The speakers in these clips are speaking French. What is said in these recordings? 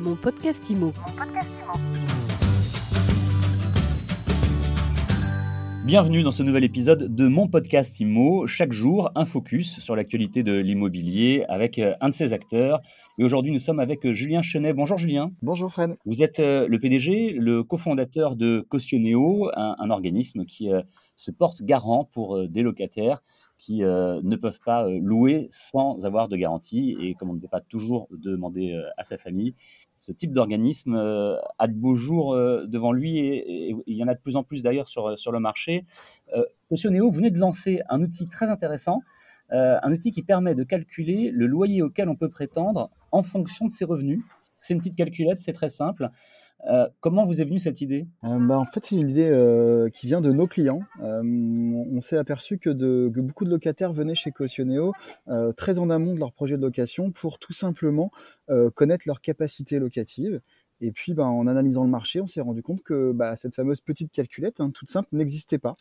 Mon podcast IMO. Bienvenue dans ce nouvel épisode de mon podcast IMO. Chaque jour, un focus sur l'actualité de l'immobilier avec euh, un de ses acteurs. Et aujourd'hui, nous sommes avec euh, Julien Chenet. Bonjour Julien. Bonjour Fred. Vous êtes euh, le PDG, le cofondateur de Cautioneo, un, un organisme qui se porte garant pour des locataires qui ne peuvent pas louer sans avoir de garantie. Et comme on ne peut pas toujours demander à sa famille, ce type d'organisme euh, a de beaux jours euh, devant lui et, il y en a de plus en plus d'ailleurs sur, sur le marché. Euh, Monsieur Néo, vous venez de lancer un outil très intéressant, un outil qui permet de calculer le loyer auquel on peut prétendre en fonction de ses revenus. C'est une petite calculette, c'est très simple. Euh, comment vous est venue cette idée? Euh, bah, En fait, c'est une idée euh, qui vient de nos clients. on s'est aperçu que, beaucoup de locataires venaient chez Cautioneo très en amont de leur projet de location pour tout simplement connaître leur capacité locative et puis, bah, en analysant le marché, on s'est rendu compte que bah, cette fameuse petite calculette, hein, toute simple, n'existait pas.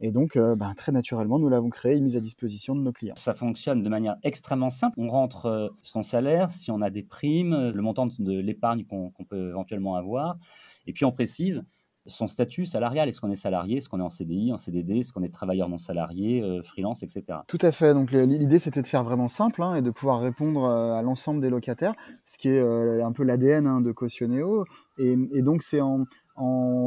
Et donc, euh, bah, très naturellement, nous l'avons créée et mise à disposition de nos clients. Ça fonctionne de manière extrêmement simple. On rentre euh, son salaire, si on a des primes, le montant de l'épargne qu'on peut éventuellement avoir. Et puis, on précise son statut salarial. Est-ce qu'on est salarié, est-ce qu'on est en CDI, en CDD, est-ce qu'on est travailleur non salarié, euh, freelance, etc. Tout à fait. Donc l'idée c'était de faire vraiment simple hein, et de pouvoir répondre euh, à l'ensemble des locataires, ce qui est euh, un peu l'ADN hein, de Cautioneo. Et, donc c'est en,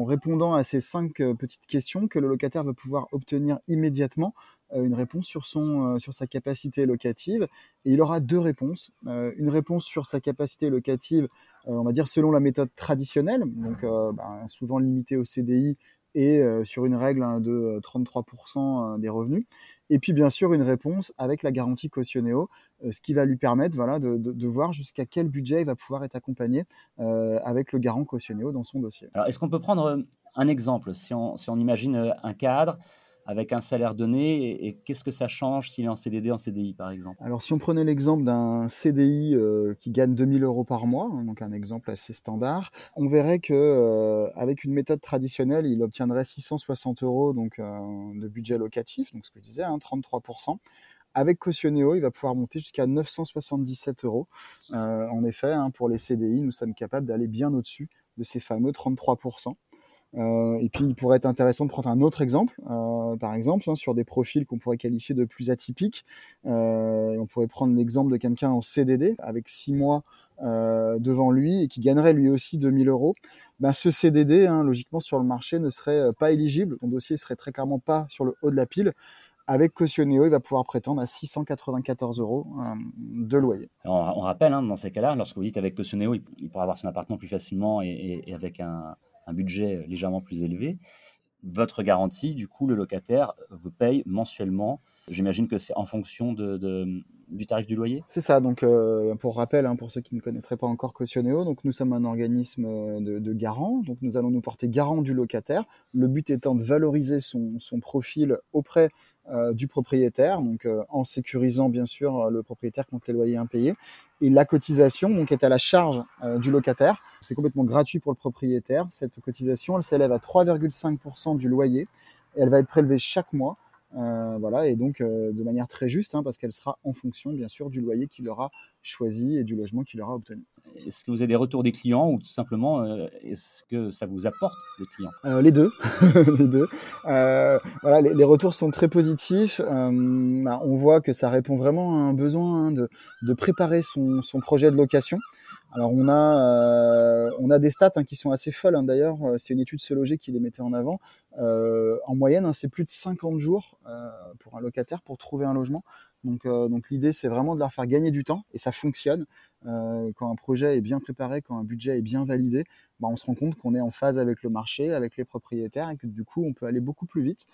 répondant à ces cinq petites questions que le locataire va pouvoir obtenir immédiatement une réponse sur, son, sur sa capacité locative. Et il aura deux réponses. une réponse sur sa capacité locative on va dire selon la méthode traditionnelle, donc euh, ben, souvent limitée au CDI et euh, sur une règle hein, de 33% des revenus. Et puis bien sûr une réponse avec la garantie Cautioneo, ce qui va lui permettre voilà, de, voir jusqu'à quel budget il va pouvoir être accompagné avec le garant Cautioneo dans son dossier. Alors est-ce qu'on peut prendre un exemple? Si on, si on imagine un cadre avec un salaire donné et, qu'est-ce que ça change s'il est en CDD, en CDI par exemple? Alors si on prenait l'exemple d'un CDI euh, qui gagne 2000 euros par mois, hein, donc un exemple assez standard, on verrait que euh, avec une méthode traditionnelle, il obtiendrait 660 euros donc, euh, de budget locatif, donc ce que je disais, hein, 33%. Avec Cautioneo, il va pouvoir monter jusqu'à 977 euros. en effet, hein, pour les CDI, nous sommes capables d'aller bien au-dessus de ces fameux 33%. Euh, et puis, il pourrait être intéressant de prendre un autre exemple, euh, par exemple, hein, sur des profils qu'on pourrait qualifier de plus atypiques. Euh, on pourrait prendre l'exemple de quelqu'un en CDD avec six mois devant lui et qui gagnerait lui aussi 2000 euros. Ben, ce CDD, hein, logiquement, sur le marché ne serait pas éligible. Ton dossier serait très clairement pas sur le haut de la pile. Avec Cautioneo, il va pouvoir prétendre à 694 euros de loyer. on rappelle, hein, dans ces cas-là, lorsque vous dites avec Cautioneo, il, pourra avoir son appartement plus facilement et avec un, un budget légèrement plus élevé, votre garantie, du coup, le locataire vous paye mensuellement. J'imagine que c'est en fonction de, du tarif du loyer? C'est ça. Donc, euh, pour rappel, hein, pour ceux qui ne connaîtraient pas encore Cautioneo, donc nous sommes un organisme de, de, garant. Donc, nous allons nous porter garant du locataire. Le but étant de valoriser son, profil auprès euh, du propriétaire, donc euh, en sécurisant bien sûr le propriétaire contre les loyers impayés. Et la cotisation donc est à la charge euh, du locataire. C'est complètement gratuit pour le propriétaire. Cette cotisation, elle s'élève à 3,5% du loyer et elle va être prélevée chaque mois euh, voilà, et donc euh, de manière très juste, hein, parce qu'elle sera en fonction, bien sûr, du loyer qu'il aura choisi et du logement qu'il aura obtenu. Est-ce que vous avez des retours des clients ou tout simplement, euh, est-ce que ça vous apporte les clients? Les deux. les deux. voilà, les, retours sont très positifs. Bah, on voit que ça répond vraiment à un besoin hein, de, de, préparer son, son projet de location. Alors on a, euh, on a des stats hein, qui sont assez folles hein. d'ailleurs, euh, c'est une étude Se Loger qui les mettait en avant. Euh, en moyenne, hein, c'est plus de 50 jours pour un locataire pour trouver un logement. Donc, donc l'idée c'est vraiment de leur faire gagner du temps et ça fonctionne. quand un projet est bien préparé, quand un budget est bien validé, bah, on se rend compte qu'on est en phase avec le marché, avec les propriétaires et que du coup on peut aller beaucoup plus vite.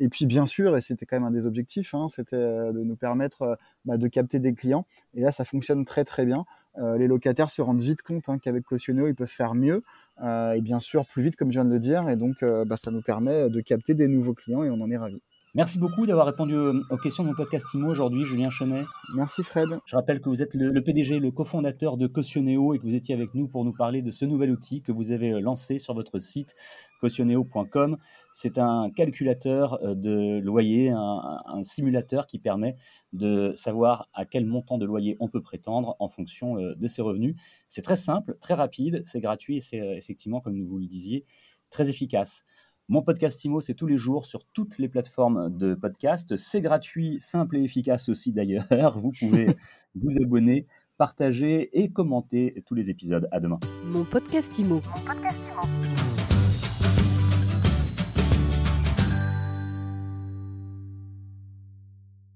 Et puis bien sûr, et c'était quand même un des objectifs, c'était de nous permettre bah, de capter des clients. Et là, ça fonctionne très très bien. Euh, les locataires se rendent vite compte hein, qu'avec Cautioneo, ils peuvent faire mieux euh, et bien sûr plus vite, comme je viens de le dire. Et donc, euh, bah, ça nous permet de capter des nouveaux clients et on en est ravis. Merci beaucoup d'avoir répondu aux questions de mon podcast IMO aujourd'hui, Julien Chenet. Merci Fred. Je rappelle que vous êtes le, PDG, le cofondateur de Cautioneo et que vous étiez avec nous pour nous parler de ce nouvel outil que vous avez lancé sur votre site cautioneo.com. C'est un calculateur euh, de loyer, un, simulateur qui permet de savoir à quel montant de loyer on peut prétendre en fonction euh, de ses revenus. C'est très simple, très rapide, c'est gratuit et c'est euh, effectivement, comme vous le disiez, très efficace. Mon podcast IMO, c'est tous les jours sur toutes les plateformes de podcast. C'est gratuit, simple et efficace aussi d'ailleurs. Vous pouvez vous abonner, partager et commenter tous les épisodes. À demain. Mon podcast Mon podcast IMO.